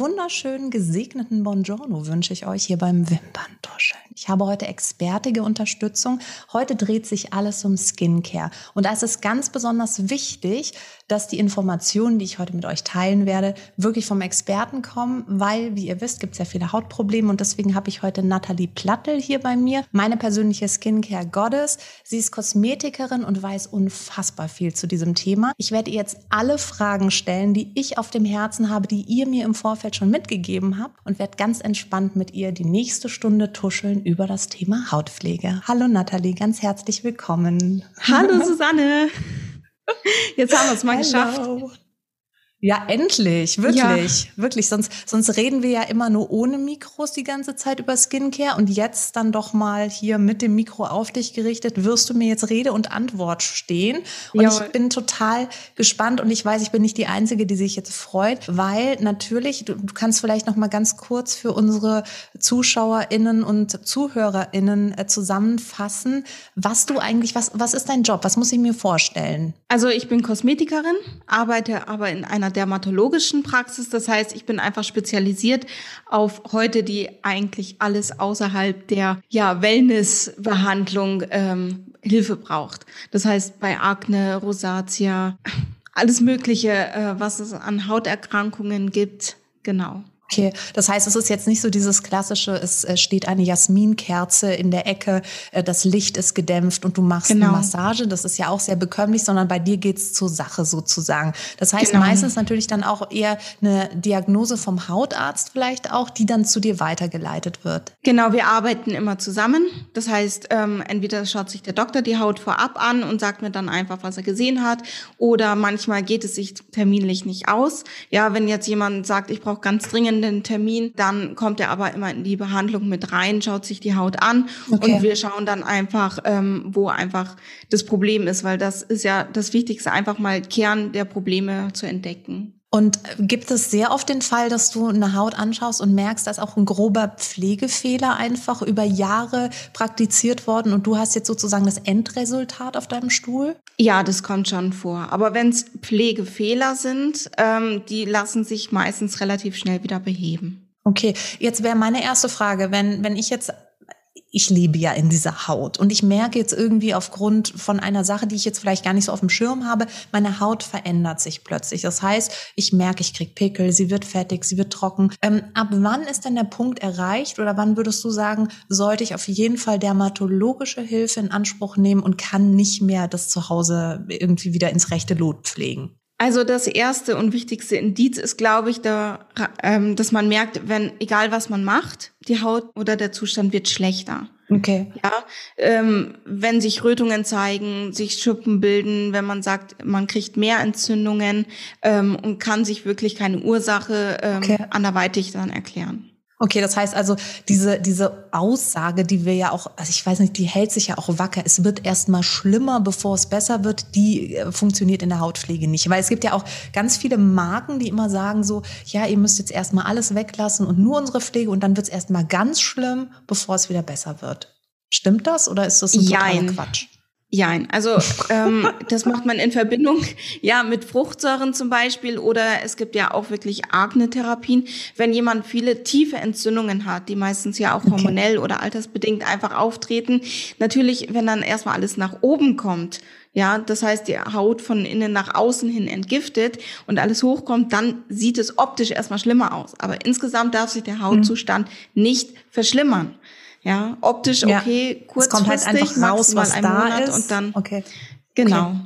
Wunderschönen, gesegneten Buongiorno wünsche ich euch hier beim Wimperntuscheln. Ich habe heute expertige Unterstützung. Heute dreht sich alles um Skincare. Und da ist es ganz besonders wichtig, dass die Informationen, die ich heute mit euch teilen werde, wirklich vom Experten kommen, weil, wie ihr wisst, gibt es ja viele Hautprobleme und deswegen habe ich heute Nathalie Plattel hier bei mir, meine persönliche Skincare Goddess. Sie ist Kosmetikerin und weiß unfassbar viel zu diesem Thema. Ich werde ihr jetzt alle Fragen stellen, die ich auf dem Herzen habe, die ihr mir im Vorfeld schon mitgegeben habt und werde ganz entspannt mit ihr die nächste Stunde tuscheln über das Thema Hautpflege. Hallo Nathalie, ganz herzlich willkommen. Hallo Susanne. Jetzt haben wir es mal Hello. geschafft. Ja, endlich, wirklich, ja. wirklich. Sonst, sonst reden wir ja immer nur ohne Mikros die ganze Zeit über Skincare und jetzt dann doch mal hier mit dem Mikro auf dich gerichtet, wirst du mir jetzt Rede und Antwort stehen. Und Jawohl. ich bin total gespannt und ich weiß, ich bin nicht die Einzige, die sich jetzt freut, weil natürlich, du, du kannst vielleicht noch mal ganz kurz für unsere ZuschauerInnen und ZuhörerInnen äh, zusammenfassen, was du eigentlich, was, was ist dein Job? Was muss ich mir vorstellen? Also ich bin Kosmetikerin, arbeite aber in einer dermatologischen Praxis. Das heißt, ich bin einfach spezialisiert auf heute, die eigentlich alles außerhalb der ja, Wellnessbehandlung ähm, Hilfe braucht. Das heißt, bei Akne, Rosatia, alles Mögliche, äh, was es an Hauterkrankungen gibt. Genau. Okay, das heißt, es ist jetzt nicht so dieses klassische, es äh, steht eine Jasminkerze in der Ecke, äh, das Licht ist gedämpft und du machst genau. eine Massage. Das ist ja auch sehr bekömmlich, sondern bei dir geht's zur Sache sozusagen. Das heißt genau. meistens natürlich dann auch eher eine Diagnose vom Hautarzt vielleicht auch, die dann zu dir weitergeleitet wird. Genau, wir arbeiten immer zusammen. Das heißt, ähm, entweder schaut sich der Doktor die Haut vorab an und sagt mir dann einfach, was er gesehen hat, oder manchmal geht es sich terminlich nicht aus. Ja, wenn jetzt jemand sagt, ich brauche ganz dringend einen Termin, dann kommt er aber immer in die Behandlung mit rein, schaut sich die Haut an okay. und wir schauen dann einfach, ähm, wo einfach das Problem ist, weil das ist ja das Wichtigste, einfach mal Kern der Probleme zu entdecken. Und gibt es sehr oft den Fall, dass du eine Haut anschaust und merkst, dass auch ein grober Pflegefehler einfach über Jahre praktiziert worden und du hast jetzt sozusagen das Endresultat auf deinem Stuhl? Ja, das kommt schon vor. Aber wenn es Pflegefehler sind, ähm, die lassen sich meistens relativ schnell wieder beheben. Okay, jetzt wäre meine erste Frage, wenn, wenn ich jetzt ich lebe ja in dieser Haut und ich merke jetzt irgendwie aufgrund von einer Sache, die ich jetzt vielleicht gar nicht so auf dem Schirm habe, meine Haut verändert sich plötzlich. Das heißt, ich merke, ich krieg Pickel, sie wird fettig, sie wird trocken. Ähm, ab wann ist denn der Punkt erreicht oder wann würdest du sagen, sollte ich auf jeden Fall dermatologische Hilfe in Anspruch nehmen und kann nicht mehr das zu Hause irgendwie wieder ins rechte Lot pflegen? Also das erste und wichtigste Indiz ist, glaube ich, da, ähm, dass man merkt, wenn egal was man macht, die Haut oder der Zustand wird schlechter. Okay. Ja, ähm, wenn sich Rötungen zeigen, sich Schuppen bilden, wenn man sagt, man kriegt mehr Entzündungen ähm, und kann sich wirklich keine Ursache ähm, okay. anderweitig dann erklären. Okay, das heißt also, diese, diese Aussage, die wir ja auch, also ich weiß nicht, die hält sich ja auch wacker. Es wird erstmal schlimmer, bevor es besser wird. Die äh, funktioniert in der Hautpflege nicht. Weil es gibt ja auch ganz viele Marken, die immer sagen so, ja, ihr müsst jetzt erstmal alles weglassen und nur unsere Pflege und dann wird es erstmal ganz schlimm, bevor es wieder besser wird. Stimmt das oder ist das ein totaler. Quatsch? Ja, also ähm, das macht man in Verbindung ja mit Fruchtsäuren zum Beispiel oder es gibt ja auch wirklich Akne-Therapien. Wenn jemand viele tiefe Entzündungen hat, die meistens ja auch hormonell okay. oder altersbedingt einfach auftreten, natürlich, wenn dann erstmal alles nach oben kommt, ja, das heißt die Haut von innen nach außen hin entgiftet und alles hochkommt, dann sieht es optisch erstmal schlimmer aus. Aber insgesamt darf sich der mhm. Hautzustand mhm. nicht verschlimmern. Ja, optisch okay, ja, kurzfristig, es kommt halt einfach raus, was da Monat ist. und dann okay. Genau. Okay.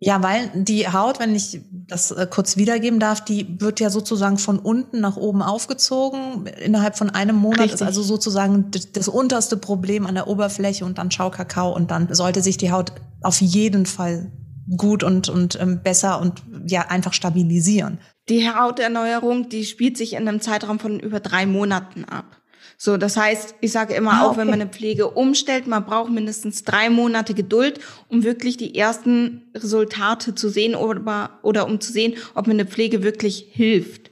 Ja, weil die Haut, wenn ich das äh, kurz wiedergeben darf, die wird ja sozusagen von unten nach oben aufgezogen. Innerhalb von einem Monat Richtig. ist also sozusagen das, unterste Problem an der Oberfläche und dann Schaukakao und dann sollte sich die Haut auf jeden Fall gut und, und ähm, besser und ja einfach stabilisieren. Die Hauterneuerung, die spielt sich in einem Zeitraum von über drei Monaten ab. So, das heißt, ich sage immer ah, auch, wenn man eine Pflege umstellt, man braucht mindestens drei Monate Geduld, um wirklich die ersten Resultate zu sehen oder, oder um zu sehen, ob mir eine Pflege wirklich hilft.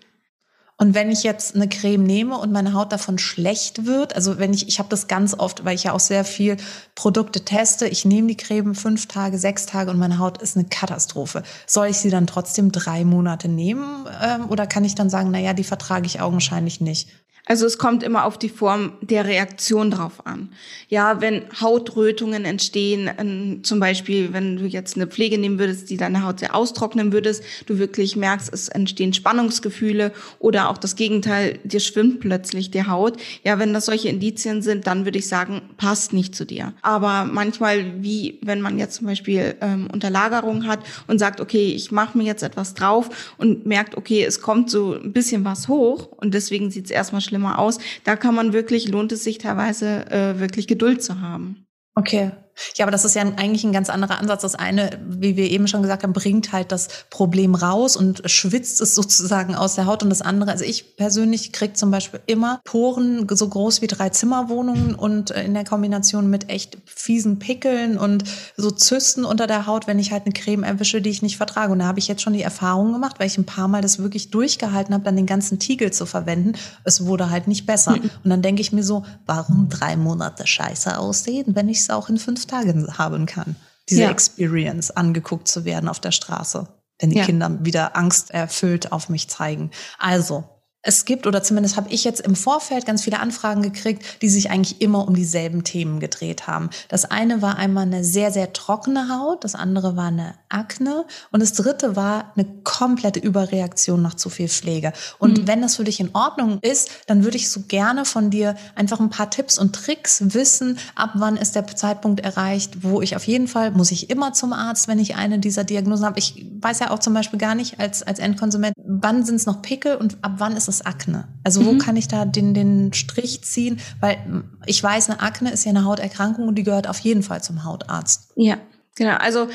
Und wenn ich jetzt eine Creme nehme und meine Haut davon schlecht wird, also wenn ich, ich habe das ganz oft, weil ich ja auch sehr viel Produkte teste, ich nehme die Creme fünf Tage, sechs Tage und meine Haut ist eine Katastrophe. Soll ich sie dann trotzdem drei Monate nehmen ähm, oder kann ich dann sagen, na ja, die vertrage ich augenscheinlich nicht? Also es kommt immer auf die Form der Reaktion drauf an. Ja, wenn Hautrötungen entstehen, ähm, zum Beispiel, wenn du jetzt eine Pflege nehmen würdest, die deine Haut sehr austrocknen würdest, du wirklich merkst, es entstehen Spannungsgefühle oder auch das Gegenteil, dir schwimmt plötzlich die Haut. Ja, wenn das solche Indizien sind, dann würde ich sagen, passt nicht zu dir. Aber manchmal, wie wenn man jetzt zum Beispiel ähm, Unterlagerung hat und sagt, okay, ich mache mir jetzt etwas drauf und merkt, okay, es kommt so ein bisschen was hoch und deswegen sieht es erstmal schlimmer aus. Da kann man wirklich, lohnt es sich teilweise äh, wirklich Geduld zu haben. Okay. Ja, aber das ist ja eigentlich ein ganz anderer Ansatz. Das eine, wie wir eben schon gesagt haben, bringt halt das Problem raus und schwitzt es sozusagen aus der Haut. Und das andere, also ich persönlich kriege zum Beispiel immer Poren so groß wie drei Zimmerwohnungen und äh, in der Kombination mit echt fiesen Pickeln und so Zysten unter der Haut, wenn ich halt eine Creme erwische, die ich nicht vertrage. Und da habe ich jetzt schon die Erfahrung gemacht, weil ich ein paar Mal das wirklich durchgehalten habe, dann den ganzen Tiegel zu verwenden. Es wurde halt nicht besser. Mhm. Und dann denke ich mir so, warum drei Monate scheiße aussehen, wenn ich es auch in fünf Tagen haben kann. Diese ja. Experience, angeguckt zu werden auf der Straße, wenn die ja. Kinder wieder angsterfüllt auf mich zeigen. Also, es gibt, oder zumindest habe ich jetzt im Vorfeld ganz viele Anfragen gekriegt, die sich eigentlich immer um dieselben Themen gedreht haben. Das eine war einmal eine sehr, sehr trockene Haut, das andere war eine Akne und das dritte war eine komplette Überreaktion nach zu viel Pflege. Und mhm. wenn das für dich in Ordnung ist, dann würde ich so gerne von dir einfach ein paar Tipps und Tricks wissen, ab wann ist der Zeitpunkt erreicht, wo ich auf jeden Fall, muss ich immer zum Arzt, wenn ich eine dieser Diagnosen habe. Ich weiß ja auch zum Beispiel gar nicht als, als Endkonsument, wann sind es noch Pickel und ab wann ist es Akne? Also wo mhm. kann ich da den, den Strich ziehen? Weil ich weiß, eine Akne ist ja eine Hauterkrankung und die gehört auf jeden Fall zum Hautarzt. Ja, genau. Also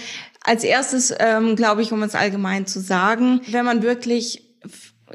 als erstes, ähm, glaube ich, um es allgemein zu sagen, wenn man wirklich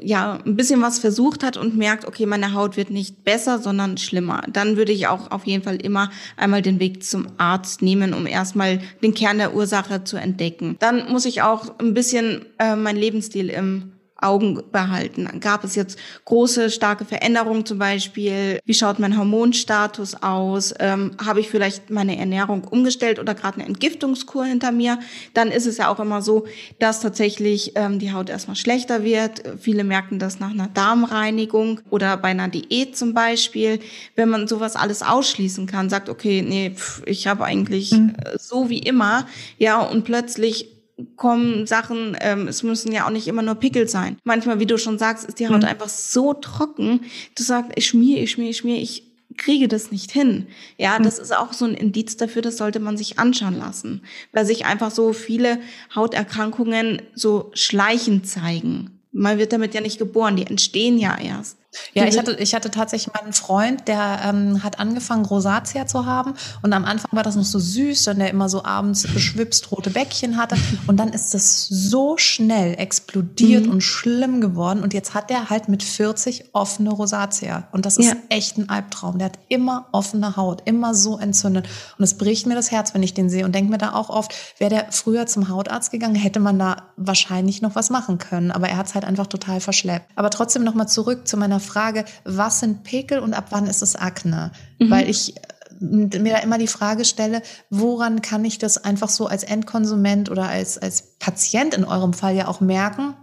ja, ein bisschen was versucht hat und merkt, okay, meine Haut wird nicht besser, sondern schlimmer, dann würde ich auch auf jeden Fall immer einmal den Weg zum Arzt nehmen, um erstmal den Kern der Ursache zu entdecken. Dann muss ich auch ein bisschen äh, mein Lebensstil im Augen behalten. Gab es jetzt große, starke Veränderungen zum Beispiel? Wie schaut mein Hormonstatus aus? Ähm, Habe ich vielleicht meine Ernährung umgestellt oder gerade eine Entgiftungskur hinter mir? Dann ist es ja auch immer so, dass tatsächlich ähm, die Haut erstmal schlechter wird. Viele merken das nach einer Darmreinigung oder bei einer Diät zum Beispiel. Wenn man sowas alles ausschließen kann, sagt, okay, nee, pff, ich habe eigentlich mhm. so wie immer, ja, und plötzlich kommen Sachen, ähm, es müssen ja auch nicht immer nur Pickel sein. Manchmal, wie du schon sagst, ist die Haut mhm. einfach so trocken, du sagst, ich schmier, ich schmier, ich schmier, ich kriege das nicht hin. Ja, mhm. das ist auch so ein Indiz dafür, das sollte man sich anschauen lassen, weil sich einfach so viele Hauterkrankungen so schleichend zeigen. Man wird damit ja nicht geboren, die entstehen ja erst. Ja, ich hatte, ich hatte tatsächlich meinen Freund, der ähm, hat angefangen, Rosatia zu haben. Und am Anfang war das noch so süß, dann der immer so abends beschwipst rote Bäckchen hatte. Und dann ist das so schnell explodiert mhm. und schlimm geworden. Und jetzt hat der halt mit 40 offene Rosatia. Und das ist ja. echt ein Albtraum. Der hat immer offene Haut, immer so entzündet. Und es bricht mir das Herz, wenn ich den sehe. Und denke mir da auch oft, wäre der früher zum Hautarzt gegangen, hätte man da wahrscheinlich noch was machen können. Aber er hat es halt einfach total verschleppt. Aber trotzdem nochmal zurück zu meiner Frage, was sind Pickel und ab wann ist es Akne? Mhm. Weil ich äh, mir da immer die Frage stelle, woran kann ich das einfach so als Endkonsument oder als, als Patient in eurem Fall ja auch merken?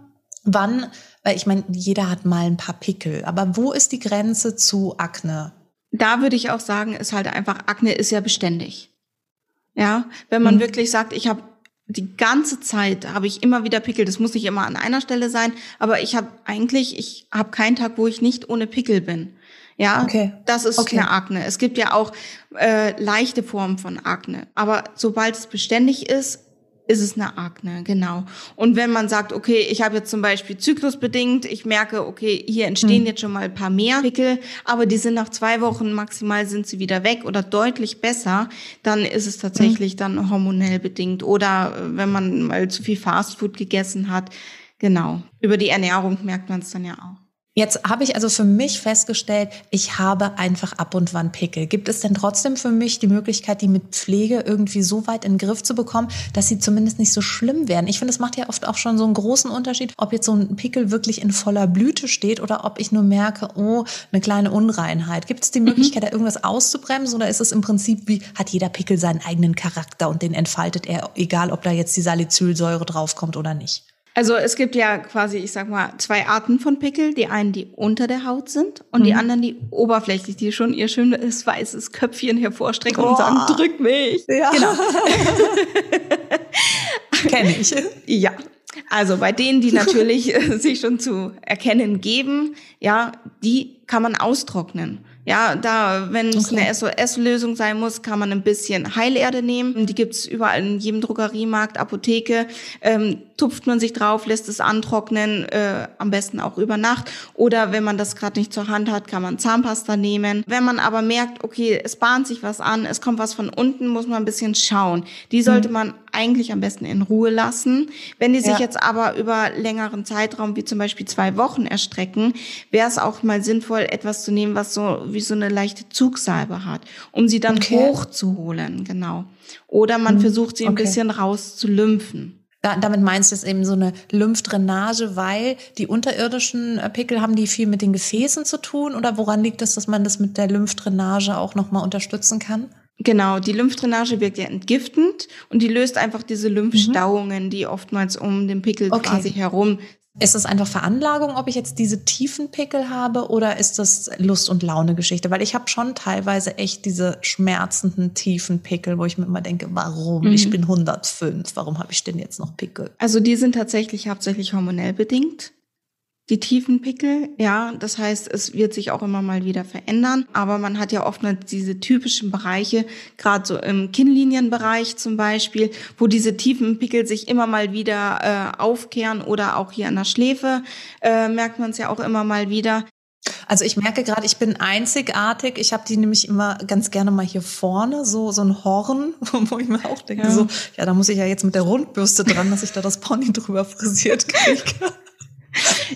Wann, weil ich meine, jeder hat mal ein paar Pickel, aber wo ist die Grenze zu Akne? Da würde ich auch sagen, ist halt einfach, Akne ist ja beständig. Ja, wenn man mhm. wirklich sagt, ich habe die ganze Zeit habe ich immer wieder Pickel. Das muss nicht immer an einer Stelle sein, aber ich habe eigentlich, ich habe keinen Tag, wo ich nicht ohne Pickel bin. Ja, okay. das ist okay. eine Akne. Es gibt ja auch äh, leichte Formen von Akne, aber sobald es beständig ist, ist es eine Akne, genau. Und wenn man sagt, okay, ich habe jetzt zum Beispiel zyklusbedingt, ich merke, okay, hier entstehen mhm. jetzt schon mal ein paar mehr Pickel, aber die sind nach zwei Wochen maximal sind sie wieder weg oder deutlich besser, dann ist es tatsächlich mhm. dann hormonell bedingt. Oder äh, wenn man mal zu viel Fastfood gegessen hat, genau. Über die Ernährung merkt man es dann ja auch. Jetzt habe ich also für mich festgestellt, ich habe einfach ab und wann Pickel. Gibt es denn trotzdem für mich die Möglichkeit, die mit Pflege irgendwie so weit in den Griff zu bekommen, dass sie zumindest nicht so schlimm werden? Ich finde, es macht ja oft auch schon so einen großen Unterschied, ob jetzt so ein Pickel wirklich in voller Blüte steht oder ob ich nur merke, oh, eine kleine Unreinheit. Gibt es die mhm. Möglichkeit, mhm. da irgendwas auszubremsen oder ist es im Prinzip wie, hat jeder Pickel seinen eigenen Charakter und den entfaltet er, egal ob da jetzt die Salicylsäure draufkommt oder nicht? Also es gibt ja quasi, ich sag mal, zwei Arten von Pickel. Die einen, die unter der Haut sind und mhm. die anderen, die oberflächlich, die schon ihr schönes weißes Köpfchen hervorstrecken oh. und sagen, drück mich. Ja. Genau. Kenne ich. Ja. Also bei denen, die natürlich sich schon zu erkennen geben, ja, die kann man austrocknen. Ja, da, wenn es okay. eine SOS-Lösung sein muss, kann man ein bisschen Heilerde nehmen. Die gibt's überall in jedem Drogeriemarkt, Apotheke. Ähm, tupft man sich drauf, lässt es antrocknen, äh, am besten auch über Nacht. Oder wenn man das gerade nicht zur Hand hat, kann man Zahnpasta nehmen. Wenn man aber merkt, okay, es bahnt sich was an, es kommt was von unten, muss man ein bisschen schauen. Die sollte mhm. man eigentlich am besten in Ruhe lassen. Wenn die sich ja. jetzt aber über längeren Zeitraum, wie zum Beispiel zwei Wochen erstrecken, wäre es auch mal sinnvoll, etwas zu nehmen, was so wie so eine leichte Zugsalbe hat, um sie dann okay. hochzuholen, genau. Oder man mhm. versucht sie ein okay. bisschen rauszulymphen. Da, damit meinst du es eben so eine Lymphdrainage, weil die unterirdischen äh, Pickel haben die viel mit den Gefäßen zu tun oder woran liegt es, dass man das mit der Lymphdrainage auch nochmal unterstützen kann? Genau, die Lymphdrainage wirkt ja entgiftend und die löst einfach diese Lymphstauungen, die oftmals um den Pickel okay. quasi herum ist es einfach Veranlagung, ob ich jetzt diese tiefen Pickel habe oder ist das Lust- und Laune-Geschichte? Weil ich habe schon teilweise echt diese schmerzenden tiefen Pickel, wo ich mir immer denke, warum? Mhm. Ich bin 105, warum habe ich denn jetzt noch Pickel? Also die sind tatsächlich hauptsächlich hormonell bedingt die tiefen Pickel. Ja, das heißt, es wird sich auch immer mal wieder verändern. Aber man hat ja oftmals diese typischen Bereiche, gerade so im Kinnlinienbereich zum Beispiel, wo diese tiefen Pickel sich immer mal wieder äh, aufkehren oder auch hier an der Schläfe äh, merkt man es ja auch immer mal wieder. Also ich merke gerade, ich bin einzigartig. Ich habe die nämlich immer ganz gerne mal hier vorne, so so ein Horn, wo ich mir auch denke, ja. so, ja, da muss ich ja jetzt mit der Rundbürste dran, dass ich da das Pony drüber frisiert kriege.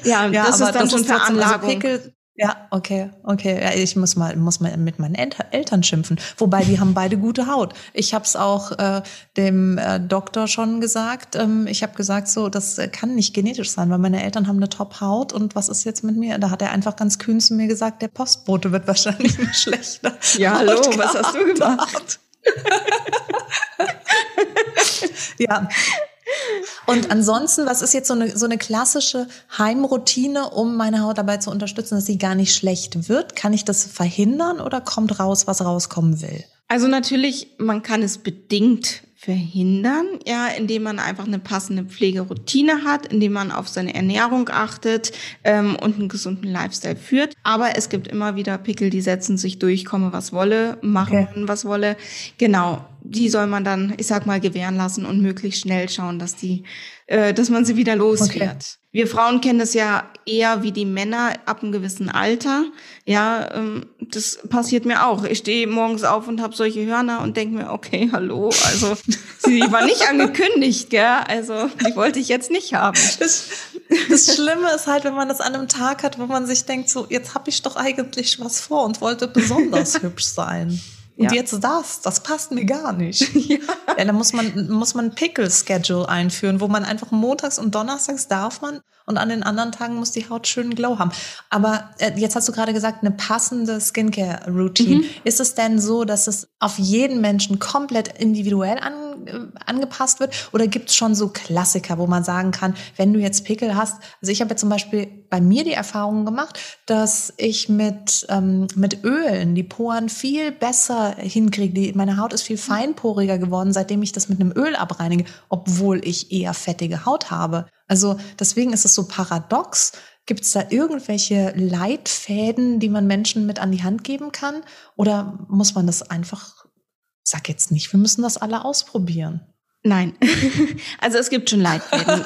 Ja, ja das ist dann das schon Veranlagung. Also Pickel, ja, okay, okay. Ja, ich muss mal, muss mal mit meinen Eltern schimpfen. Wobei, die haben beide gute Haut. Ich habe es auch äh, dem äh, Doktor schon gesagt. Ähm, ich habe gesagt, so, das kann nicht genetisch sein, weil meine Eltern haben eine Top-Haut. Und was ist jetzt mit mir? Da hat er einfach ganz kühn zu mir gesagt, der Postbote wird wahrscheinlich nicht schlechter. Ja, hallo, was hast du gemacht? ja, und ansonsten, was ist jetzt so eine, so eine klassische Heimroutine, um meine Haut dabei zu unterstützen, dass sie gar nicht schlecht wird? Kann ich das verhindern oder kommt raus, was rauskommen will? Also natürlich, man kann es bedingt verhindern, ja, indem man einfach eine passende Pflegeroutine hat, indem man auf seine Ernährung achtet ähm, und einen gesunden Lifestyle führt. Aber es gibt immer wieder Pickel, die setzen sich durch, komme was wolle, machen okay. was wolle. Genau, die soll man dann, ich sag mal, gewähren lassen und möglichst schnell schauen, dass die, äh, dass man sie wieder los okay. Wir Frauen kennen das ja eher wie die Männer ab einem gewissen Alter. Ja, ähm, das passiert mir auch. Ich stehe morgens auf und habe solche Hörner und denke mir, okay, hallo, also sie war nicht angekündigt, gell? Also die wollte ich jetzt nicht haben. Das, das Schlimme ist halt, wenn man das an einem Tag hat, wo man sich denkt, so jetzt habe ich doch eigentlich was vor und wollte besonders hübsch sein. Und ja. jetzt das, das passt mir gar nicht. ja. ja, dann muss man, muss man ein Pickle-Schedule einführen, wo man einfach montags und donnerstags darf man und an den anderen Tagen muss die Haut schön Glow haben. Aber äh, jetzt hast du gerade gesagt, eine passende Skincare-Routine. Mhm. Ist es denn so, dass es auf jeden Menschen komplett individuell an, äh, angepasst wird? Oder gibt es schon so Klassiker, wo man sagen kann, wenn du jetzt Pickel hast, also ich habe ja zum Beispiel bei mir die Erfahrung gemacht, dass ich mit, ähm, mit Ölen die Poren viel besser hinkriege. meine Haut ist viel feinporiger geworden, seitdem ich das mit einem Öl abreinige, obwohl ich eher fettige Haut habe. Also deswegen ist es so paradox. Gibt es da irgendwelche Leitfäden, die man Menschen mit an die Hand geben kann? Oder muss man das einfach, sag jetzt nicht, wir müssen das alle ausprobieren? Nein. Also es gibt schon Leitfäden.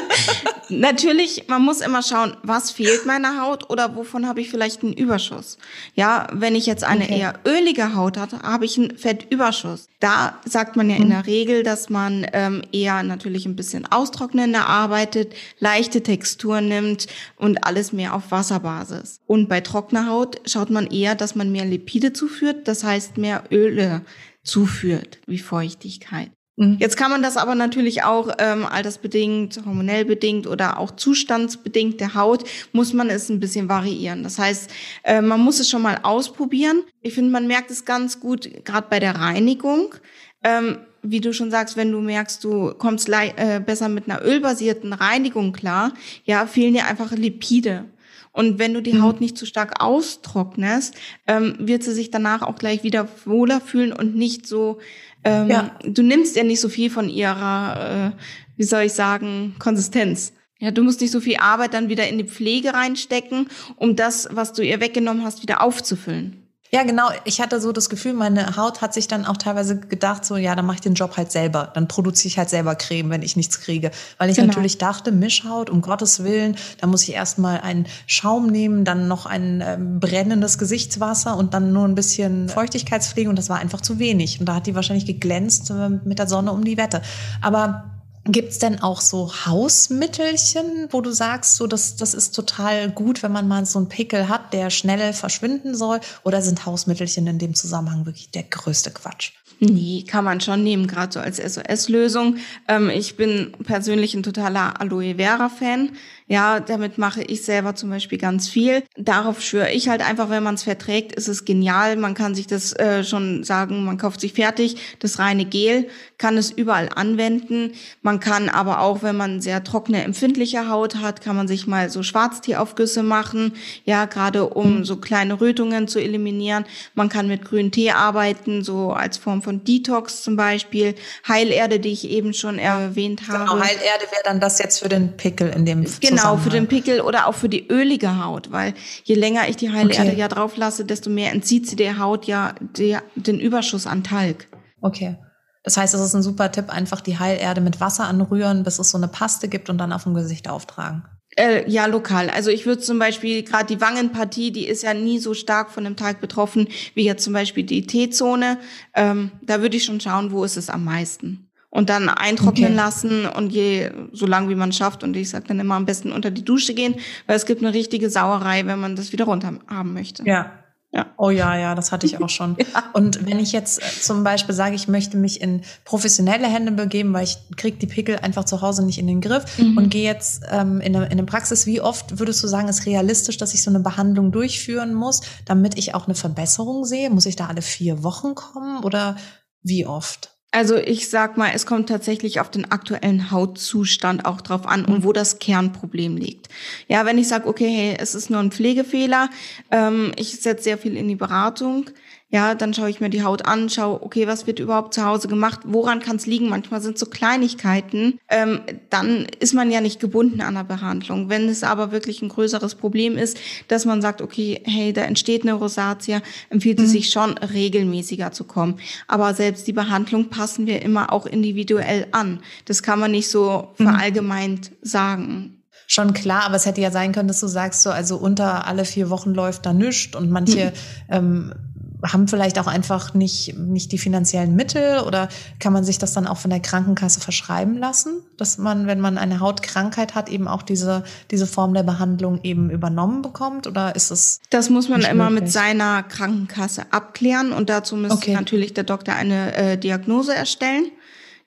Natürlich, man muss immer schauen, was fehlt meiner Haut oder wovon habe ich vielleicht einen Überschuss. Ja, wenn ich jetzt eine okay. eher ölige Haut habe, habe ich einen Fettüberschuss. Da sagt man ja mhm. in der Regel, dass man ähm, eher natürlich ein bisschen austrocknender arbeitet, leichte Textur nimmt und alles mehr auf Wasserbasis. Und bei trockener Haut schaut man eher, dass man mehr Lipide zuführt, das heißt mehr Öle zuführt, wie Feuchtigkeit. Mhm. Jetzt kann man das aber natürlich auch ähm, altersbedingt, hormonell bedingt oder auch zustandsbedingt der Haut, muss man es ein bisschen variieren. Das heißt, äh, man muss es schon mal ausprobieren. Ich finde, man merkt es ganz gut, gerade bei der Reinigung. Ähm, wie du schon sagst, wenn du merkst, du kommst äh, besser mit einer ölbasierten Reinigung klar, ja, fehlen dir einfach Lipide. Und wenn du die mhm. Haut nicht zu stark austrocknest, ähm, wird sie sich danach auch gleich wieder wohler fühlen und nicht so ähm, ja. Du nimmst ja nicht so viel von ihrer, äh, wie soll ich sagen, Konsistenz. Ja, du musst nicht so viel Arbeit dann wieder in die Pflege reinstecken, um das, was du ihr weggenommen hast, wieder aufzufüllen. Ja, genau. Ich hatte so das Gefühl, meine Haut hat sich dann auch teilweise gedacht, so, ja, dann mache ich den Job halt selber. Dann produziere ich halt selber Creme, wenn ich nichts kriege. Weil ich genau. natürlich dachte, Mischhaut, um Gottes Willen, da muss ich erstmal einen Schaum nehmen, dann noch ein ähm, brennendes Gesichtswasser und dann nur ein bisschen Feuchtigkeitspflege. Und das war einfach zu wenig. Und da hat die wahrscheinlich geglänzt äh, mit der Sonne um die Wette. Aber Gibt's denn auch so Hausmittelchen, wo du sagst, so das, das ist total gut, wenn man mal so einen Pickel hat, der schnell verschwinden soll? Oder sind Hausmittelchen in dem Zusammenhang wirklich der größte Quatsch? Nee, kann man schon nehmen, gerade so als SOS-Lösung. Ähm, ich bin persönlich ein totaler Aloe Vera-Fan. Ja, damit mache ich selber zum Beispiel ganz viel. Darauf schwöre ich halt einfach, wenn man es verträgt, ist es genial. Man kann sich das äh, schon sagen, man kauft sich fertig, das reine Gel, kann es überall anwenden. Man kann aber auch, wenn man sehr trockene, empfindliche Haut hat, kann man sich mal so Schwarzteeaufgüsse machen, ja, gerade um so kleine Rötungen zu eliminieren. Man kann mit grünen Tee arbeiten, so als Form von Detox zum Beispiel. Heilerde, die ich eben schon erwähnt genau, habe. Genau, Heilerde wäre dann das jetzt für den Pickel in dem Genau, Genau, für den Pickel oder auch für die ölige Haut, weil je länger ich die Heilerde okay. ja drauf lasse, desto mehr entzieht sie der Haut ja der, den Überschuss an Talg. Okay. Das heißt, es ist ein super Tipp, einfach die Heilerde mit Wasser anrühren, bis es so eine Paste gibt und dann auf dem Gesicht auftragen. Äh, ja, lokal. Also ich würde zum Beispiel gerade die Wangenpartie, die ist ja nie so stark von dem Talg betroffen wie jetzt zum Beispiel die T-Zone. Ähm, da würde ich schon schauen, wo ist es am meisten und dann eintrocknen okay. lassen und je so lang wie man schafft und ich sage dann immer am besten unter die Dusche gehen, weil es gibt eine richtige Sauerei, wenn man das wieder runter haben möchte. Ja. Ja. Oh ja, ja, das hatte ich auch schon. ja. Und wenn ich jetzt äh, zum Beispiel sage, ich möchte mich in professionelle Hände begeben, weil ich krieg die Pickel einfach zu Hause nicht in den Griff mhm. und gehe jetzt ähm, in, eine, in eine Praxis, wie oft würdest du sagen, ist realistisch, dass ich so eine Behandlung durchführen muss, damit ich auch eine Verbesserung sehe? Muss ich da alle vier Wochen kommen oder wie oft? Also ich sag mal, es kommt tatsächlich auf den aktuellen Hautzustand auch drauf an und wo das Kernproblem liegt. Ja, wenn ich sage, okay, hey, es ist nur ein Pflegefehler, ähm, ich setze sehr viel in die Beratung, ja, dann schaue ich mir die Haut an, schaue, okay, was wird überhaupt zu Hause gemacht? Woran kann es liegen? Manchmal sind so Kleinigkeiten. Ähm, dann ist man ja nicht gebunden an der Behandlung. Wenn es aber wirklich ein größeres Problem ist, dass man sagt, okay, hey, da entsteht eine Rosatia, empfiehlt mhm. es sich schon regelmäßiger zu kommen. Aber selbst die Behandlung passen wir immer auch individuell an. Das kann man nicht so mhm. verallgemeint sagen schon klar, aber es hätte ja sein können, dass du sagst, so, also unter alle vier Wochen läuft da nichts und manche mhm. ähm, haben vielleicht auch einfach nicht, nicht die finanziellen Mittel oder kann man sich das dann auch von der Krankenkasse verschreiben lassen, dass man, wenn man eine Hautkrankheit hat, eben auch diese, diese Form der Behandlung eben übernommen bekommt oder ist es? Das muss man immer möglich? mit seiner Krankenkasse abklären und dazu müsste okay. natürlich der Doktor eine äh, Diagnose erstellen.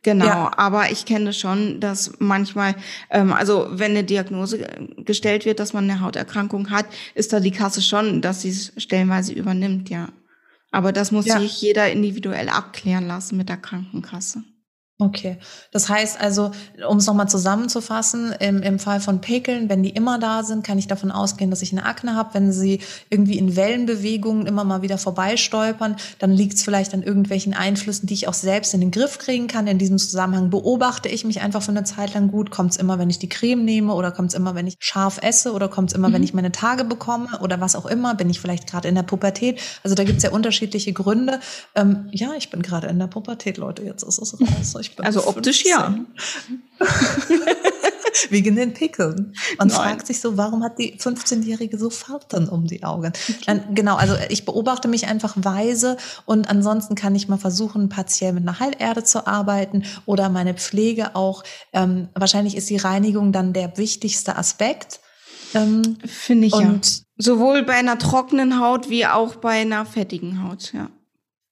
Genau, ja. aber ich kenne schon, dass manchmal, ähm, also wenn eine Diagnose gestellt wird, dass man eine Hauterkrankung hat, ist da die Kasse schon, dass sie es stellenweise übernimmt, ja. Aber das muss ja. sich jeder individuell abklären lassen mit der Krankenkasse. Okay, das heißt also, um es nochmal zusammenzufassen, im, im Fall von Pekeln, wenn die immer da sind, kann ich davon ausgehen, dass ich eine Akne habe. Wenn sie irgendwie in Wellenbewegungen immer mal wieder vorbeistolpern, dann liegt es vielleicht an irgendwelchen Einflüssen, die ich auch selbst in den Griff kriegen kann. In diesem Zusammenhang beobachte ich mich einfach für eine Zeit lang gut. Kommt es immer, wenn ich die Creme nehme oder kommt es immer, wenn ich scharf esse oder kommt es immer, mhm. wenn ich meine Tage bekomme oder was auch immer? Bin ich vielleicht gerade in der Pubertät? Also da gibt es ja unterschiedliche Gründe. Ähm, ja, ich bin gerade in der Pubertät, Leute, jetzt ist es raus. Ich Also optisch 15. ja. Wegen den Pickeln. Man Nein. fragt sich so, warum hat die 15-Jährige so Falten um die Augen? Dann, genau, also ich beobachte mich einfach weise und ansonsten kann ich mal versuchen, partiell mit einer Heilerde zu arbeiten oder meine Pflege auch. Ähm, wahrscheinlich ist die Reinigung dann der wichtigste Aspekt. Ähm, Finde ich und ja. Sowohl bei einer trockenen Haut wie auch bei einer fettigen Haut, ja.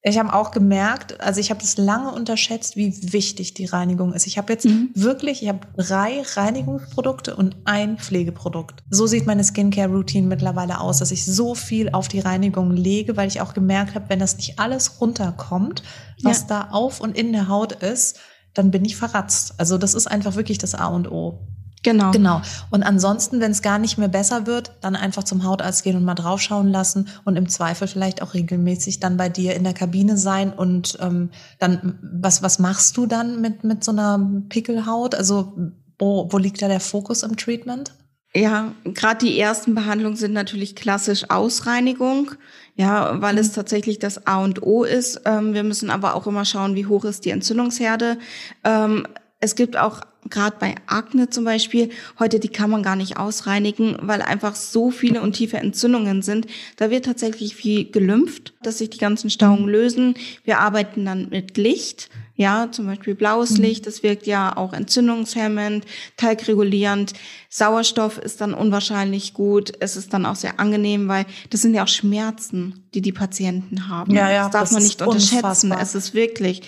Ich habe auch gemerkt, also ich habe das lange unterschätzt, wie wichtig die Reinigung ist. Ich habe jetzt mhm. wirklich, ich habe drei Reinigungsprodukte und ein Pflegeprodukt. So sieht meine Skincare-Routine mittlerweile aus, dass ich so viel auf die Reinigung lege, weil ich auch gemerkt habe, wenn das nicht alles runterkommt, was ja. da auf und in der Haut ist, dann bin ich verratzt. Also das ist einfach wirklich das A und O. Genau. Genau. Und ansonsten, wenn es gar nicht mehr besser wird, dann einfach zum Hautarzt gehen und mal draufschauen lassen und im Zweifel vielleicht auch regelmäßig dann bei dir in der Kabine sein und ähm, dann, was, was machst du dann mit, mit so einer Pickelhaut? Also wo, wo liegt da der Fokus im Treatment? Ja, gerade die ersten Behandlungen sind natürlich klassisch Ausreinigung, ja, weil es mhm. tatsächlich das A und O ist. Ähm, wir müssen aber auch immer schauen, wie hoch ist die Entzündungsherde. Ähm, es gibt auch gerade bei Akne zum Beispiel, heute die kann man gar nicht ausreinigen, weil einfach so viele und tiefe Entzündungen sind. Da wird tatsächlich viel gelümpft, dass sich die ganzen Stauungen lösen. Wir arbeiten dann mit Licht. Ja, zum Beispiel blaues mhm. Licht, das wirkt ja auch entzündungshemmend, teigregulierend. Sauerstoff ist dann unwahrscheinlich gut. Es ist dann auch sehr angenehm, weil das sind ja auch Schmerzen, die die Patienten haben. Ja, ja, das darf das man nicht unterschätzen. Unfassbar. Es ist wirklich.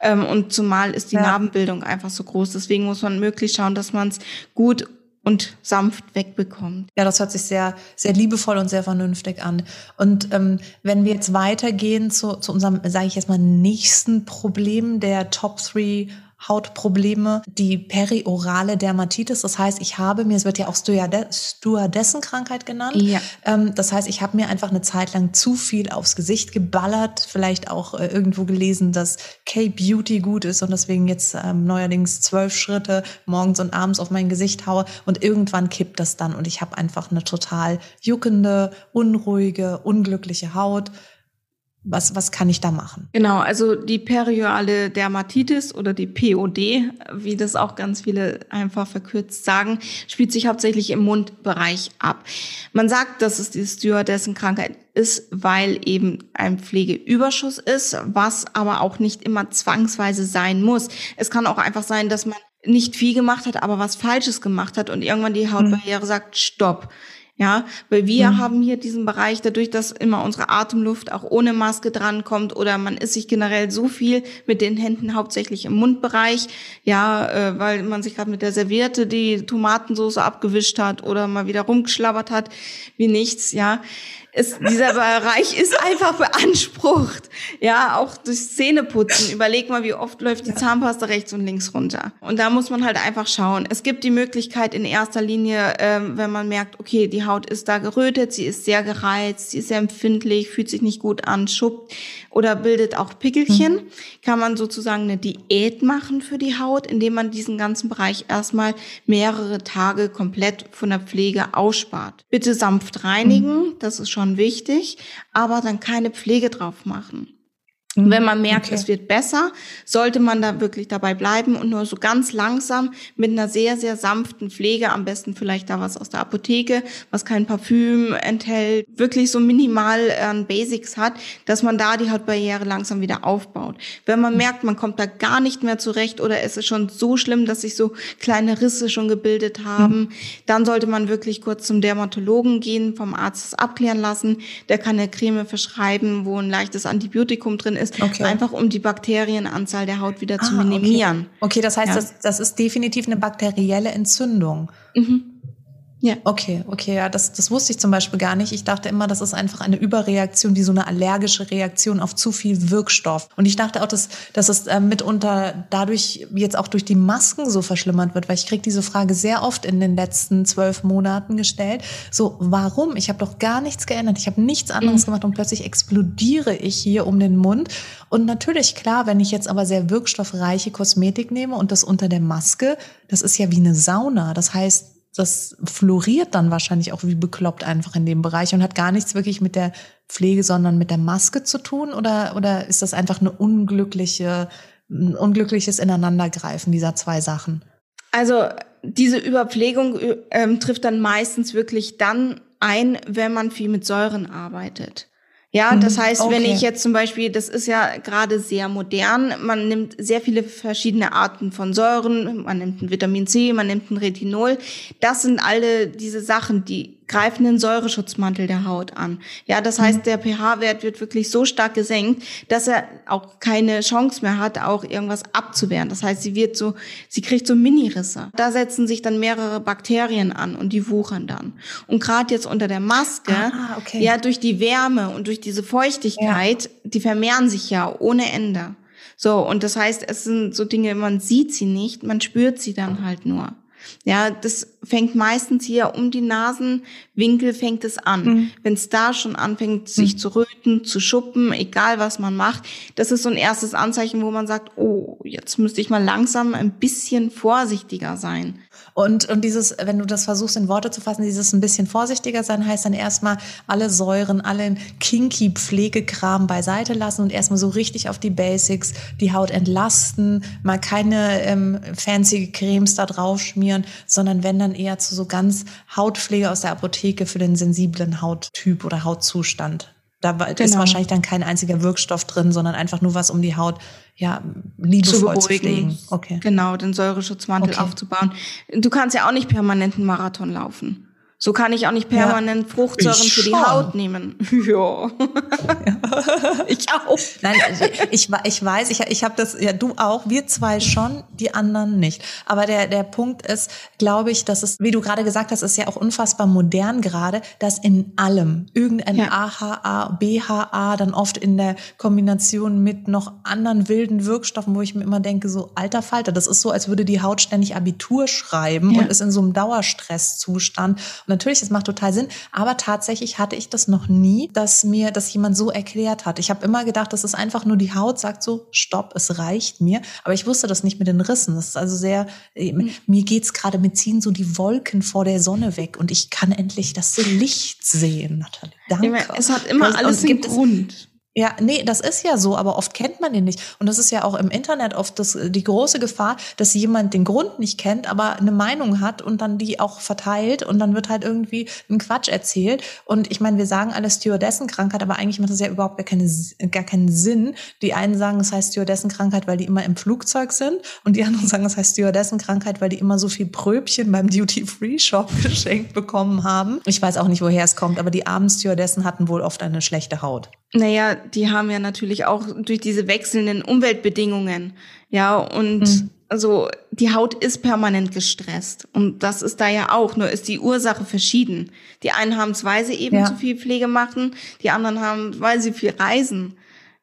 Ähm, und zumal ist die ja. Narbenbildung einfach so groß. Deswegen muss man möglich schauen, dass man es gut und sanft wegbekommt. Ja, das hört sich sehr, sehr liebevoll und sehr vernünftig an. Und ähm, wenn wir jetzt weitergehen zu, zu unserem, sage ich jetzt mal, nächsten Problem der Top 3 Hautprobleme, die periorale Dermatitis. Das heißt, ich habe mir, es wird ja auch Stewardessenkrankheit genannt. Ja. Ähm, das heißt, ich habe mir einfach eine Zeit lang zu viel aufs Gesicht geballert, vielleicht auch äh, irgendwo gelesen, dass K-Beauty gut ist und deswegen jetzt ähm, neuerdings zwölf Schritte morgens und abends auf mein Gesicht haue und irgendwann kippt das dann und ich habe einfach eine total juckende, unruhige, unglückliche Haut was, was kann ich da machen? Genau, also die periorale Dermatitis oder die POD, wie das auch ganz viele einfach verkürzt sagen, spielt sich hauptsächlich im Mundbereich ab. Man sagt, dass es die Stewardessenkrankheit ist, weil eben ein Pflegeüberschuss ist, was aber auch nicht immer zwangsweise sein muss. Es kann auch einfach sein, dass man nicht viel gemacht hat, aber was Falsches gemacht hat und irgendwann die Hautbarriere mhm. sagt, stopp ja, weil wir mhm. haben hier diesen Bereich, dadurch, dass immer unsere Atemluft auch ohne Maske drankommt oder man ist sich generell so viel mit den Händen hauptsächlich im Mundbereich, ja, äh, weil man sich gerade mit der Serviette die Tomatensauce abgewischt hat oder mal wieder rumgeschlabbert hat, wie nichts, ja ist, dieser Bereich ist einfach beansprucht. Ja, auch durch Zähneputzen. Überleg mal, wie oft läuft die Zahnpasta rechts und links runter. Und da muss man halt einfach schauen. Es gibt die Möglichkeit in erster Linie, ähm, wenn man merkt, okay, die Haut ist da gerötet, sie ist sehr gereizt, sie ist sehr empfindlich, fühlt sich nicht gut an, schuppt oder bildet auch Pickelchen, mhm. kann man sozusagen eine Diät machen für die Haut, indem man diesen ganzen Bereich erstmal mehrere Tage komplett von der Pflege ausspart. Bitte sanft reinigen, mhm. das ist schon wichtig, aber dann keine Pflege drauf machen. Und wenn man merkt, okay. es wird besser, sollte man da wirklich dabei bleiben und nur so ganz langsam mit einer sehr, sehr sanften Pflege, am besten vielleicht da was aus der Apotheke, was kein Parfüm enthält, wirklich so minimal an Basics hat, dass man da die Hautbarriere langsam wieder aufbaut. Wenn man merkt, man kommt da gar nicht mehr zurecht oder es ist schon so schlimm, dass sich so kleine Risse schon gebildet haben, mhm. dann sollte man wirklich kurz zum Dermatologen gehen, vom Arzt abklären lassen. Der kann eine Creme verschreiben, wo ein leichtes Antibiotikum drin ist ist, okay. einfach um die Bakterienanzahl der Haut wieder ah, zu minimieren. Okay, okay das heißt, ja. das, das ist definitiv eine bakterielle Entzündung. Mhm. Ja. Okay, okay, ja, das, das wusste ich zum Beispiel gar nicht. Ich dachte immer, das ist einfach eine Überreaktion, wie so eine allergische Reaktion auf zu viel Wirkstoff. Und ich dachte auch, dass, dass es äh, mitunter dadurch jetzt auch durch die Masken so verschlimmert wird, weil ich kriege diese Frage sehr oft in den letzten zwölf Monaten gestellt. So, warum? Ich habe doch gar nichts geändert. Ich habe nichts anderes mhm. gemacht und plötzlich explodiere ich hier um den Mund. Und natürlich, klar, wenn ich jetzt aber sehr wirkstoffreiche Kosmetik nehme und das unter der Maske, das ist ja wie eine Sauna. Das heißt, das floriert dann wahrscheinlich auch wie bekloppt einfach in dem Bereich und hat gar nichts wirklich mit der Pflege, sondern mit der Maske zu tun? Oder, oder ist das einfach eine unglückliche unglückliches Ineinandergreifen dieser zwei Sachen? Also diese Überpflegung ähm, trifft dann meistens wirklich dann ein, wenn man viel mit Säuren arbeitet. Ja, das mhm, heißt, okay. wenn ich jetzt zum Beispiel, das ist ja gerade sehr modern, man nimmt sehr viele verschiedene Arten von Säuren, man nimmt ein Vitamin C, man nimmt ein Retinol. Das sind alle diese Sachen, die greifen den Säureschutzmantel der Haut an. Ja, das heißt, mhm. der pH-Wert wird wirklich so stark gesenkt, dass er auch keine Chance mehr hat, auch irgendwas abzuwehren. Das heißt, sie wird so, sie kriegt so Minirisse. Da setzen sich dann mehrere Bakterien an und die wuchern dann. Und gerade jetzt unter der Maske, ah, okay. ja, durch die Wärme und durch diese Feuchtigkeit, ja. die vermehren sich ja ohne Ende. So, und das heißt, es sind so Dinge, man sieht sie nicht, man spürt sie dann halt nur. Ja, das fängt meistens hier um die Nasenwinkel fängt es an. Mhm. Wenn es da schon anfängt, sich mhm. zu röten, zu schuppen, egal was man macht, das ist so ein erstes Anzeichen, wo man sagt, oh, jetzt müsste ich mal langsam ein bisschen vorsichtiger sein. Und, und dieses, wenn du das versuchst in Worte zu fassen, dieses ein bisschen vorsichtiger sein, heißt dann erstmal alle Säuren, allen kinky Pflegekram beiseite lassen und erstmal so richtig auf die Basics, die Haut entlasten, mal keine ähm, fancy Cremes da drauf schmieren, sondern wenn dann eher zu so ganz Hautpflege aus der Apotheke für den sensiblen Hauttyp oder Hautzustand. Da genau. ist wahrscheinlich dann kein einziger Wirkstoff drin, sondern einfach nur was, um die Haut ja liebevoll zu, zu pflegen. Okay. Genau, den Säureschutzmantel okay. aufzubauen. Du kannst ja auch nicht permanent einen Marathon laufen. So kann ich auch nicht permanent ja, Fruchtsäuren für die Haut nehmen. Ja. ich auch. Nein, also ich, ich weiß, ich, ich habe das, ja du auch, wir zwei schon, die anderen nicht. Aber der, der Punkt ist, glaube ich, dass es, wie du gerade gesagt hast, ist ja auch unfassbar modern gerade, dass in allem irgendein ja. AHA, BHA, dann oft in der Kombination mit noch anderen wilden Wirkstoffen, wo ich mir immer denke, so alter Falter, das ist so, als würde die Haut ständig Abitur schreiben ja. und ist in so einem Dauerstresszustand natürlich, es macht total Sinn, aber tatsächlich hatte ich das noch nie, dass mir das jemand so erklärt hat. Ich habe immer gedacht, das ist einfach nur die Haut, sagt so, stopp, es reicht mir. Aber ich wusste das nicht mit den Rissen. Das ist also sehr, mhm. mir geht's gerade, mir ziehen so die Wolken vor der Sonne weg und ich kann endlich das Licht sehen, Nathalie. Danke. Es hat immer alles einen Grund. Ja, nee, das ist ja so, aber oft kennt man ihn nicht. Und das ist ja auch im Internet oft das, die große Gefahr, dass jemand den Grund nicht kennt, aber eine Meinung hat und dann die auch verteilt und dann wird halt irgendwie ein Quatsch erzählt. Und ich meine, wir sagen alle Stewardessenkrankheit, aber eigentlich macht das ja überhaupt gar, keine, gar keinen Sinn. Die einen sagen, es heißt Stewardessenkrankheit, weil die immer im Flugzeug sind und die anderen sagen, es heißt Stewardessenkrankheit, weil die immer so viel Pröbchen beim Duty-Free-Shop geschenkt bekommen haben. Ich weiß auch nicht, woher es kommt, aber die armen Stewardessen hatten wohl oft eine schlechte Haut. Naja, die haben ja natürlich auch durch diese wechselnden Umweltbedingungen, ja, und mhm. also die Haut ist permanent gestresst. Und das ist da ja auch, nur ist die Ursache verschieden. Die einen haben es, weil sie eben ja. zu viel Pflege machen, die anderen haben, weil sie viel reisen.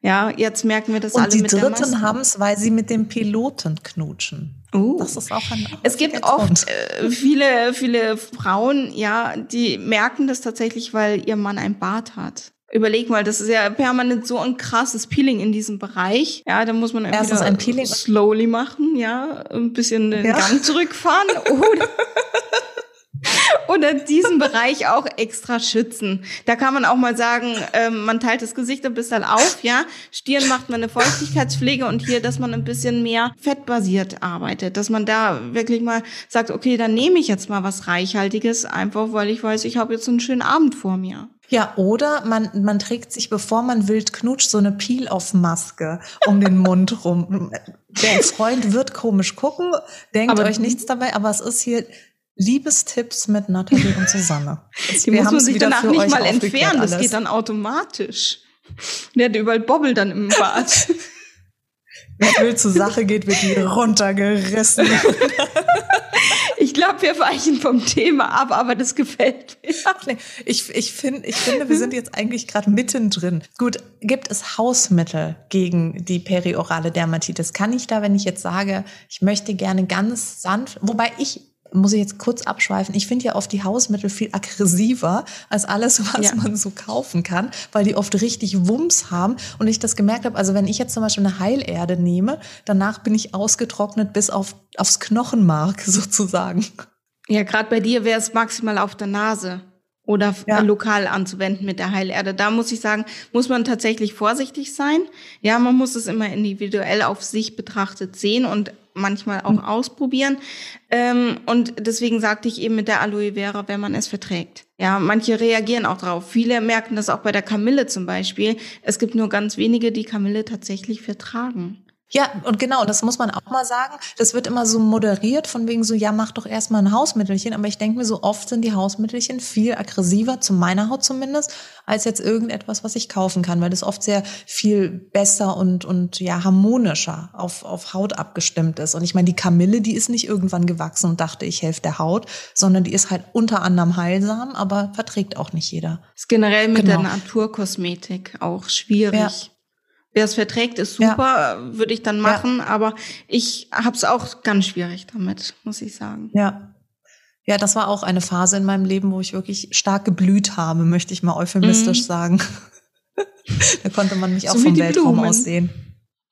Ja, jetzt merken wir das und alle mit der Und die Dritten haben es, weil sie mit dem Piloten knutschen. Uh. Das ist auch ein Es gibt oft äh, viele, viele Frauen, ja, die merken das tatsächlich, weil ihr Mann ein Bart hat. Überleg mal, das ist ja permanent so ein krasses Peeling in diesem Bereich. Ja, da muss man Erstens ein Peeling slowly machen, ja, ein bisschen den ja. Gang zurückfahren oder, oder diesen Bereich auch extra schützen. Da kann man auch mal sagen, ähm, man teilt das Gesicht ein bisschen auf, ja. Stirn macht man eine Feuchtigkeitspflege und hier, dass man ein bisschen mehr fettbasiert arbeitet, dass man da wirklich mal sagt, okay, dann nehme ich jetzt mal was Reichhaltiges, einfach weil ich weiß, ich habe jetzt einen schönen Abend vor mir. Ja, oder man, man trägt sich, bevor man wild knutscht, so eine Peel-Off-Maske um den Mund rum. Der Freund wird komisch gucken, denkt aber, euch nichts dabei, aber es ist hier Liebestipps mit Nathalie und Susanne. Die Wir muss man sich danach nicht mal entfernen, das geht dann automatisch. Der hat überall Bobbel dann im Bad. Wenn es wild zur Sache geht, wird die runtergerissen. Ich glaube, wir weichen vom Thema ab, aber das gefällt mir. Ich, ich, find, ich finde, wir sind jetzt eigentlich gerade mittendrin. Gut, gibt es Hausmittel gegen die periorale Dermatitis? Kann ich da, wenn ich jetzt sage, ich möchte gerne ganz sanft, wobei ich muss ich jetzt kurz abschweifen. Ich finde ja oft die Hausmittel viel aggressiver als alles, was ja. man so kaufen kann, weil die oft richtig Wumms haben. Und ich das gemerkt habe, also wenn ich jetzt zum Beispiel eine Heilerde nehme, danach bin ich ausgetrocknet bis auf, aufs Knochenmark sozusagen. Ja, gerade bei dir wäre es maximal auf der Nase. Oder ja. lokal anzuwenden mit der Heilerde. Da muss ich sagen, muss man tatsächlich vorsichtig sein. Ja, man muss es immer individuell auf sich betrachtet sehen und manchmal auch mhm. ausprobieren. Ähm, und deswegen sagte ich eben mit der Aloe Vera, wenn man es verträgt. Ja, manche reagieren auch drauf. Viele merken das auch bei der Kamille zum Beispiel. Es gibt nur ganz wenige, die Kamille tatsächlich vertragen. Ja, und genau, das muss man auch mal sagen. Das wird immer so moderiert, von wegen so, ja, mach doch erstmal ein Hausmittelchen. Aber ich denke mir, so oft sind die Hausmittelchen viel aggressiver, zu meiner Haut zumindest, als jetzt irgendetwas, was ich kaufen kann, weil das oft sehr viel besser und, und ja, harmonischer auf, auf Haut abgestimmt ist. Und ich meine, die Kamille, die ist nicht irgendwann gewachsen und dachte, ich helfe der Haut, sondern die ist halt unter anderem heilsam, aber verträgt auch nicht jeder. Ist generell mit genau. der Naturkosmetik auch schwierig. Ja. Wer es verträgt, ist super, ja. würde ich dann machen. Ja. Aber ich habe es auch ganz schwierig damit, muss ich sagen. Ja. Ja, das war auch eine Phase in meinem Leben, wo ich wirklich stark geblüht habe, möchte ich mal euphemistisch mhm. sagen. da konnte man mich auch so vom Weltraum Blumen. aussehen.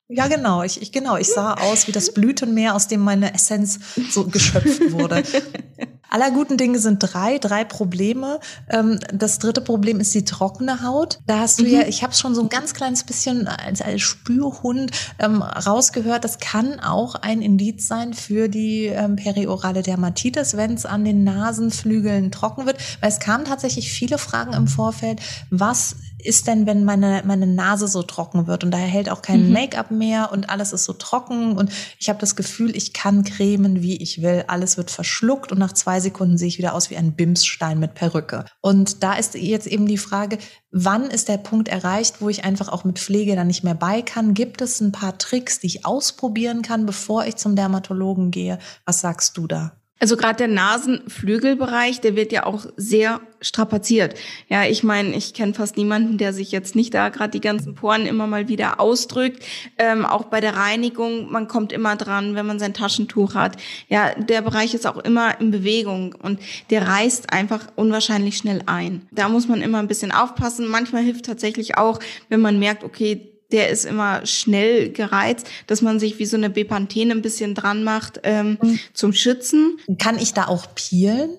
Ja, genau. Ich, ich, genau. Ich sah aus wie das Blütenmeer, aus dem meine Essenz so geschöpft wurde. Aller guten Dinge sind drei, drei Probleme. Ähm, das dritte Problem ist die trockene Haut. Da hast du mhm. ja, ich habe es schon so ein ganz kleines bisschen als, als Spürhund ähm, rausgehört. Das kann auch ein Indiz sein für die ähm, periorale Dermatitis, wenn es an den Nasenflügeln trocken wird. Weil es kamen tatsächlich viele Fragen im Vorfeld, was ist denn, wenn meine, meine Nase so trocken wird und daher hält auch kein mhm. Make-up mehr und alles ist so trocken und ich habe das Gefühl, ich kann cremen, wie ich will. Alles wird verschluckt und nach zwei Sekunden sehe ich wieder aus wie ein Bimsstein mit Perücke. Und da ist jetzt eben die Frage, wann ist der Punkt erreicht, wo ich einfach auch mit Pflege dann nicht mehr bei kann? Gibt es ein paar Tricks, die ich ausprobieren kann, bevor ich zum Dermatologen gehe? Was sagst du da? Also gerade der Nasenflügelbereich, der wird ja auch sehr strapaziert. Ja, ich meine, ich kenne fast niemanden, der sich jetzt nicht da gerade die ganzen Poren immer mal wieder ausdrückt. Ähm, auch bei der Reinigung, man kommt immer dran, wenn man sein Taschentuch hat. Ja, der Bereich ist auch immer in Bewegung und der reißt einfach unwahrscheinlich schnell ein. Da muss man immer ein bisschen aufpassen. Manchmal hilft tatsächlich auch, wenn man merkt, okay, der ist immer schnell gereizt, dass man sich wie so eine Bepanthen ein bisschen dran macht ähm, mhm. zum Schützen. Kann ich da auch peelen?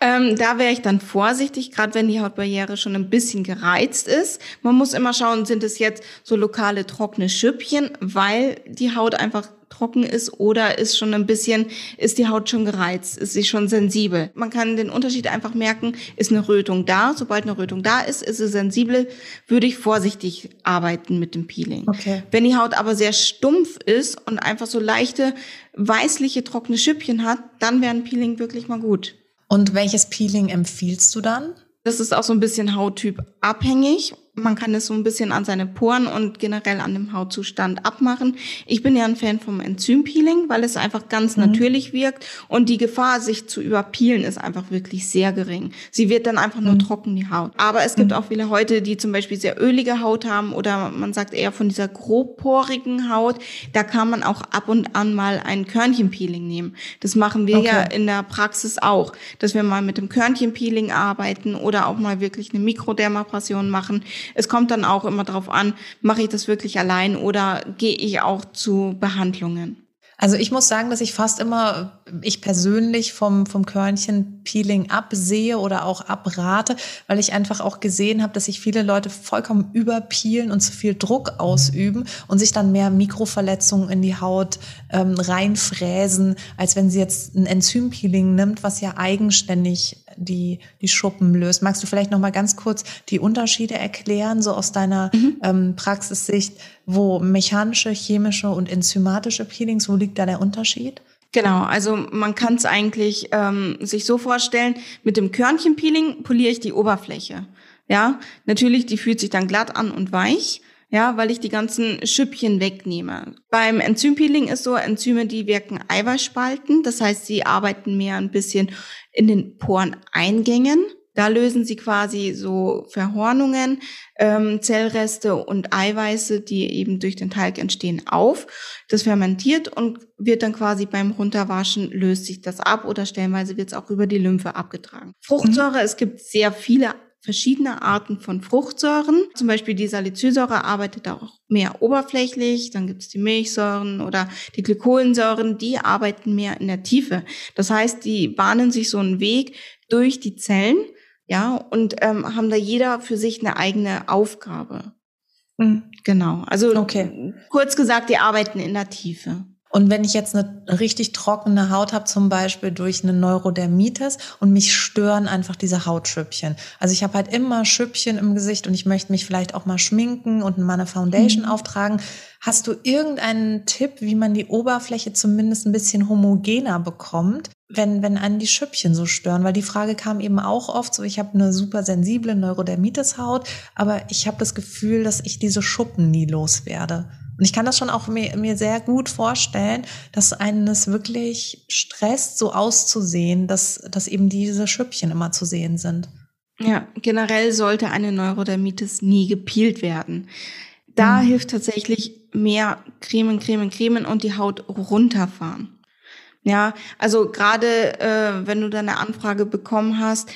Ähm, da wäre ich dann vorsichtig, gerade wenn die Hautbarriere schon ein bisschen gereizt ist. Man muss immer schauen, sind es jetzt so lokale trockene Schüppchen, weil die Haut einfach trocken ist oder ist schon ein bisschen, ist die Haut schon gereizt, ist sie schon sensibel. Man kann den Unterschied einfach merken, ist eine Rötung da. Sobald eine Rötung da ist, ist sie sensibel, würde ich vorsichtig arbeiten mit dem Peeling. Okay. Wenn die Haut aber sehr stumpf ist und einfach so leichte, weißliche, trockene Schüppchen hat, dann wäre ein Peeling wirklich mal gut. Und welches Peeling empfiehlst du dann? Das ist auch so ein bisschen Hauttyp abhängig man kann es so ein bisschen an seine Poren und generell an dem Hautzustand abmachen. Ich bin ja ein Fan vom Enzympeeling, weil es einfach ganz mhm. natürlich wirkt und die Gefahr, sich zu überpeelen, ist einfach wirklich sehr gering. Sie wird dann einfach nur mhm. trocken, die Haut. Aber es gibt mhm. auch viele Leute, die zum Beispiel sehr ölige Haut haben oder man sagt eher von dieser grobporigen Haut. Da kann man auch ab und an mal ein Körnchenpeeling nehmen. Das machen wir okay. ja in der Praxis auch, dass wir mal mit dem Körnchenpeeling arbeiten oder auch mal wirklich eine Mikrodermabrasion machen es kommt dann auch immer darauf an, mache ich das wirklich allein oder gehe ich auch zu Behandlungen. Also ich muss sagen, dass ich fast immer, ich persönlich vom, vom Körnchen-Peeling absehe oder auch abrate, weil ich einfach auch gesehen habe, dass sich viele Leute vollkommen überpeelen und zu viel Druck ausüben und sich dann mehr Mikroverletzungen in die Haut ähm, reinfräsen, als wenn sie jetzt ein Enzympeeling nimmt, was ja eigenständig die, die Schuppen löst. Magst du vielleicht noch mal ganz kurz die Unterschiede erklären, so aus deiner mhm. ähm, Praxissicht, wo mechanische, chemische und enzymatische Peelings, wo liegt da der Unterschied? Genau, also man kann es eigentlich ähm, sich so vorstellen, mit dem Körnchenpeeling poliere ich die Oberfläche. Ja, natürlich, die fühlt sich dann glatt an und weich ja, weil ich die ganzen Schüppchen wegnehme. Beim Enzympeeling ist so, Enzyme, die wirken Eiweißspalten, das heißt, sie arbeiten mehr ein bisschen in den Poreneingängen. Da lösen sie quasi so Verhornungen, ähm, Zellreste und Eiweiße, die eben durch den Talg entstehen, auf. Das fermentiert und wird dann quasi beim Runterwaschen löst sich das ab oder stellenweise wird es auch über die Lymphe abgetragen. Fruchtsäure, mhm. es gibt sehr viele verschiedene Arten von Fruchtsäuren. Zum Beispiel die Salicylsäure arbeitet auch mehr oberflächlich. Dann gibt es die Milchsäuren oder die Glykolensäuren, die arbeiten mehr in der Tiefe. Das heißt, die bahnen sich so einen Weg durch die Zellen Ja, und ähm, haben da jeder für sich eine eigene Aufgabe. Mhm. Genau. Also okay. kurz gesagt, die arbeiten in der Tiefe. Und wenn ich jetzt eine richtig trockene Haut habe, zum Beispiel durch eine Neurodermitis und mich stören einfach diese Hautschüppchen. Also ich habe halt immer Schüppchen im Gesicht und ich möchte mich vielleicht auch mal schminken und mal eine Foundation mhm. auftragen. Hast du irgendeinen Tipp, wie man die Oberfläche zumindest ein bisschen homogener bekommt, wenn, wenn einen die Schüppchen so stören? Weil die Frage kam eben auch oft so, ich habe eine super sensible Neurodermitis-Haut, aber ich habe das Gefühl, dass ich diese Schuppen nie loswerde. Und ich kann das schon auch mir, mir sehr gut vorstellen, dass einen es wirklich stresst, so auszusehen, dass, dass eben diese Schüppchen immer zu sehen sind. Ja, generell sollte eine Neurodermitis nie gepielt werden. Da mhm. hilft tatsächlich mehr Cremen, Cremen, Cremen und die Haut runterfahren. Ja, also gerade äh, wenn du deine Anfrage bekommen hast,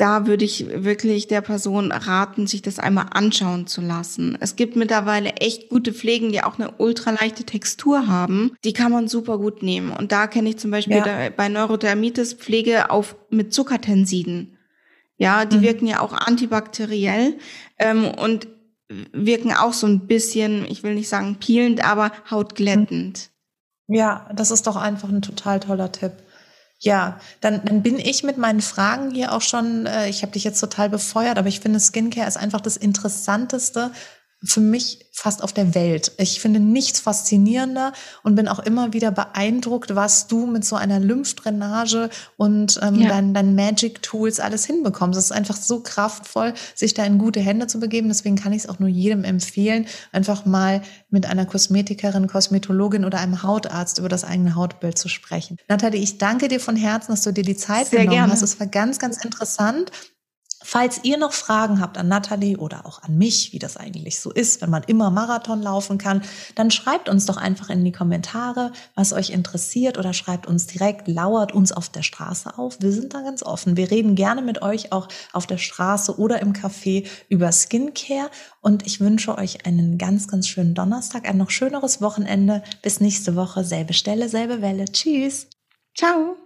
da würde ich wirklich der Person raten, sich das einmal anschauen zu lassen. Es gibt mittlerweile echt gute Pflegen, die auch eine ultraleichte Textur haben. Die kann man super gut nehmen. Und da kenne ich zum Beispiel ja. bei Neurodermitis Pflege auf mit Zuckertensiden. Ja, die mhm. wirken ja auch antibakteriell ähm, und wirken auch so ein bisschen, ich will nicht sagen peelend, aber hautglättend. Ja, das ist doch einfach ein total toller Tipp. Ja, dann, dann bin ich mit meinen Fragen hier auch schon, äh, ich habe dich jetzt total befeuert, aber ich finde, Skincare ist einfach das Interessanteste, für mich fast auf der Welt. Ich finde nichts faszinierender und bin auch immer wieder beeindruckt, was du mit so einer Lymphdrainage und ähm, ja. deinen dein Magic Tools alles hinbekommst. Es ist einfach so kraftvoll, sich da in gute Hände zu begeben. Deswegen kann ich es auch nur jedem empfehlen, einfach mal mit einer Kosmetikerin, Kosmetologin oder einem Hautarzt über das eigene Hautbild zu sprechen. Nathalie, ich danke dir von Herzen, dass du dir die Zeit Sehr genommen gerne. hast. Es war ganz, ganz interessant. Falls ihr noch Fragen habt an Nathalie oder auch an mich, wie das eigentlich so ist, wenn man immer Marathon laufen kann, dann schreibt uns doch einfach in die Kommentare, was euch interessiert oder schreibt uns direkt, lauert uns auf der Straße auf. Wir sind da ganz offen. Wir reden gerne mit euch auch auf der Straße oder im Café über Skincare und ich wünsche euch einen ganz, ganz schönen Donnerstag, ein noch schöneres Wochenende. Bis nächste Woche, selbe Stelle, selbe Welle. Tschüss. Ciao.